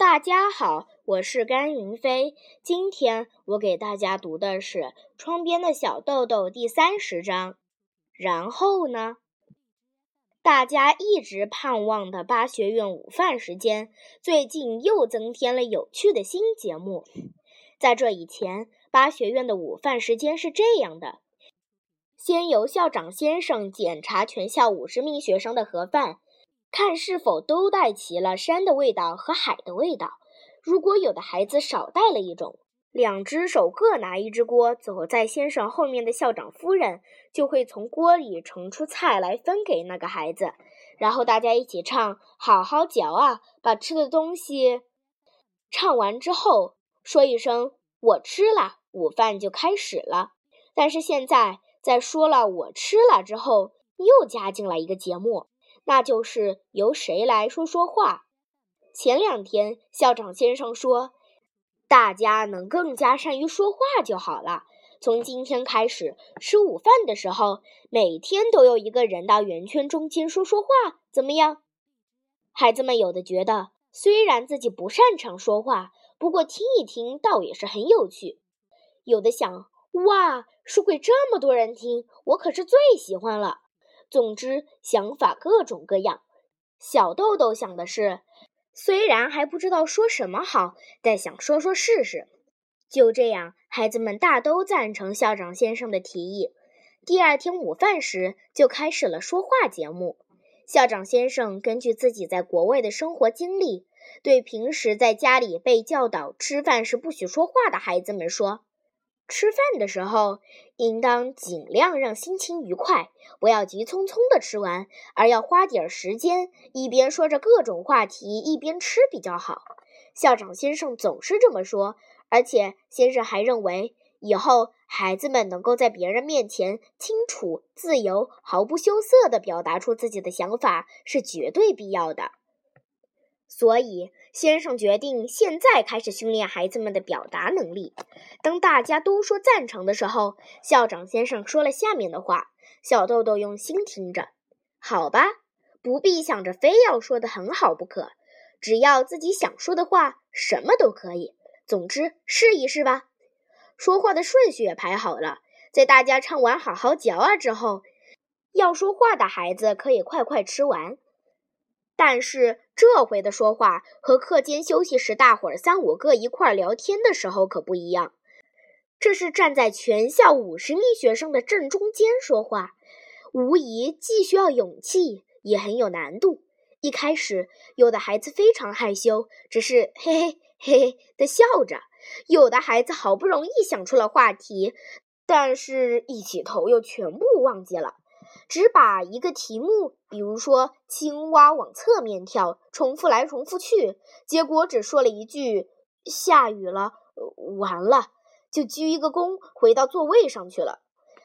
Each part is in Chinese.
大家好，我是甘云飞。今天我给大家读的是《窗边的小豆豆》第三十章。然后呢？大家一直盼望的巴学院午饭时间，最近又增添了有趣的新节目。在这以前，巴学院的午饭时间是这样的：先由校长先生检查全校五十名学生的盒饭。看是否都带齐了山的味道和海的味道。如果有的孩子少带了一种，两只手各拿一只锅，走在先生后面的校长夫人就会从锅里盛出菜来分给那个孩子，然后大家一起唱：“好好嚼啊，把吃的东西。”唱完之后，说一声“我吃了”，午饭就开始了。但是现在在说了“我吃了”之后，又加进来一个节目。那就是由谁来说说话？前两天校长先生说，大家能更加善于说话就好了。从今天开始，吃午饭的时候，每天都有一个人到圆圈中间说说话，怎么样？孩子们有的觉得，虽然自己不擅长说话，不过听一听倒也是很有趣；有的想，哇，说给这么多人听，我可是最喜欢了。总之，想法各种各样。小豆豆想的是，虽然还不知道说什么好，但想说说试试。就这样，孩子们大都赞成校长先生的提议。第二天午饭时，就开始了说话节目。校长先生根据自己在国外的生活经历，对平时在家里被教导吃饭时不许说话的孩子们说。吃饭的时候，应当尽量让心情愉快，不要急匆匆的吃完，而要花点时间，一边说着各种话题，一边吃比较好。校长先生总是这么说，而且先生还认为，以后孩子们能够在别人面前清楚、自由、毫不羞涩地表达出自己的想法是绝对必要的。所以，先生决定现在开始训练孩子们的表达能力。当大家都说赞成的时候，校长先生说了下面的话：“小豆豆用心听着，好吧，不必想着非要说的很好不可，只要自己想说的话，什么都可以。总之，试一试吧。”说话的顺序也排好了，在大家唱完“好好嚼啊”之后，要说话的孩子可以快快吃完。但是这回的说话和课间休息时大伙儿三五个一块儿聊天的时候可不一样，这是站在全校五十名学生的正中间说话，无疑既需要勇气，也很有难度。一开始，有的孩子非常害羞，只是嘿嘿嘿嘿的笑着；有的孩子好不容易想出了话题，但是一起头又全部忘记了。只把一个题目，比如说青蛙往侧面跳，重复来重复去，结果只说了一句“下雨了”，完了就鞠一个躬，回到座位上去了。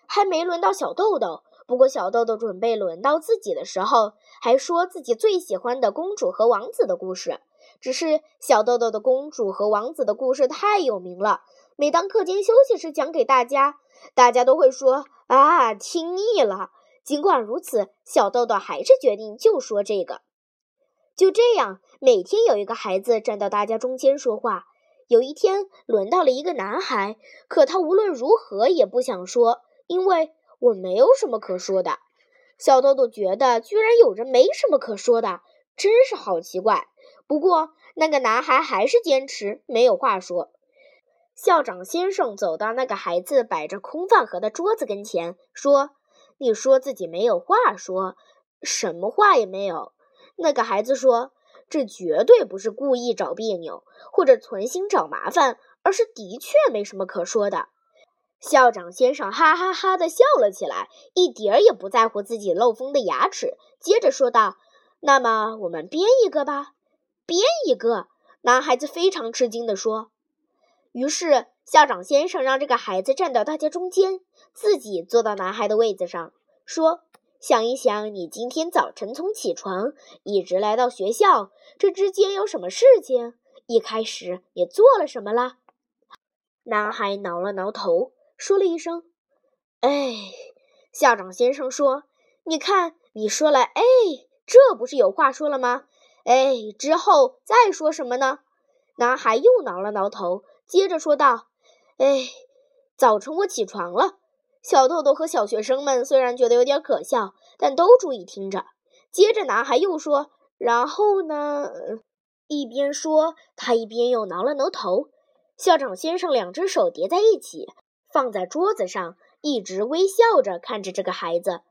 还没轮到小豆豆，不过小豆豆准备轮到自己的时候，还说自己最喜欢的公主和王子的故事。只是小豆豆的公主和王子的故事太有名了，每当课间休息时讲给大家，大家都会说啊，听腻了。尽管如此，小豆豆还是决定就说这个。就这样，每天有一个孩子站到大家中间说话。有一天，轮到了一个男孩，可他无论如何也不想说，因为我没有什么可说的。小豆豆觉得，居然有人没什么可说的，真是好奇怪。不过，那个男孩还是坚持没有话说。校长先生走到那个孩子摆着空饭盒的桌子跟前，说。你说自己没有话说，什么话也没有。那个孩子说：“这绝对不是故意找别扭，或者存心找麻烦，而是的确没什么可说的。”校长先生哈哈哈的笑了起来，一点儿也不在乎自己漏风的牙齿。接着说道：“那么我们编一个吧。”编一个，男孩子非常吃惊地说。于是校长先生让这个孩子站到大家中间。自己坐到男孩的位子上，说：“想一想，你今天早晨从起床一直来到学校，这之间有什么事情？一开始你做了什么了？”男孩挠了挠头，说了一声：“哎。”校长先生说：“你看，你说了‘哎’，这不是有话说了吗？哎，之后再说什么呢？”男孩又挠了挠头，接着说道：“哎，早晨我起床了。”小豆豆和小学生们虽然觉得有点可笑，但都注意听着。接着，男孩又说：“然后呢？”一边说，他一边又挠了挠头。校长先生两只手叠在一起，放在桌子上，一直微笑着看着这个孩子。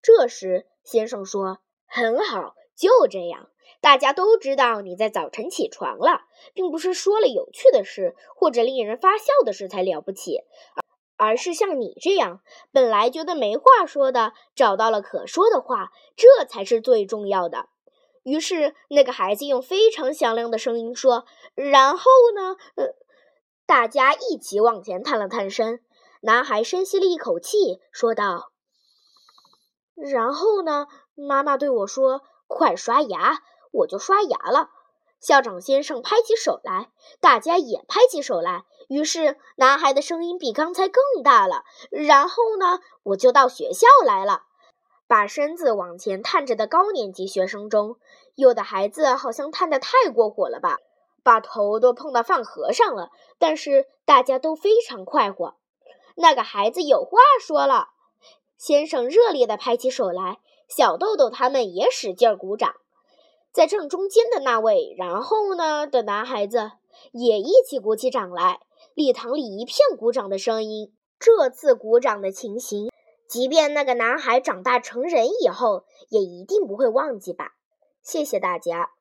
这时，先生说：“很好，就这样。大家都知道你在早晨起床了，并不是说了有趣的事或者令人发笑的事才了不起。”而是像你这样，本来觉得没话说的，找到了可说的话，这才是最重要的。于是，那个孩子用非常响亮的声音说：“然后呢？”呃，大家一起往前探了探身。男孩深吸了一口气，说道：“然后呢？”妈妈对我说：“快刷牙。”我就刷牙了。校长先生拍起手来，大家也拍起手来。于是，男孩的声音比刚才更大了。然后呢，我就到学校来了。把身子往前探着的高年级学生中，有的孩子好像探得太过火了吧，把头都碰到饭盒上了。但是大家都非常快活。那个孩子有话说了。先生热烈地拍起手来，小豆豆他们也使劲鼓掌。在正中间的那位，然后呢的男孩子也一起鼓起掌来，礼堂里一片鼓掌的声音。这次鼓掌的情形，即便那个男孩长大成人以后，也一定不会忘记吧？谢谢大家。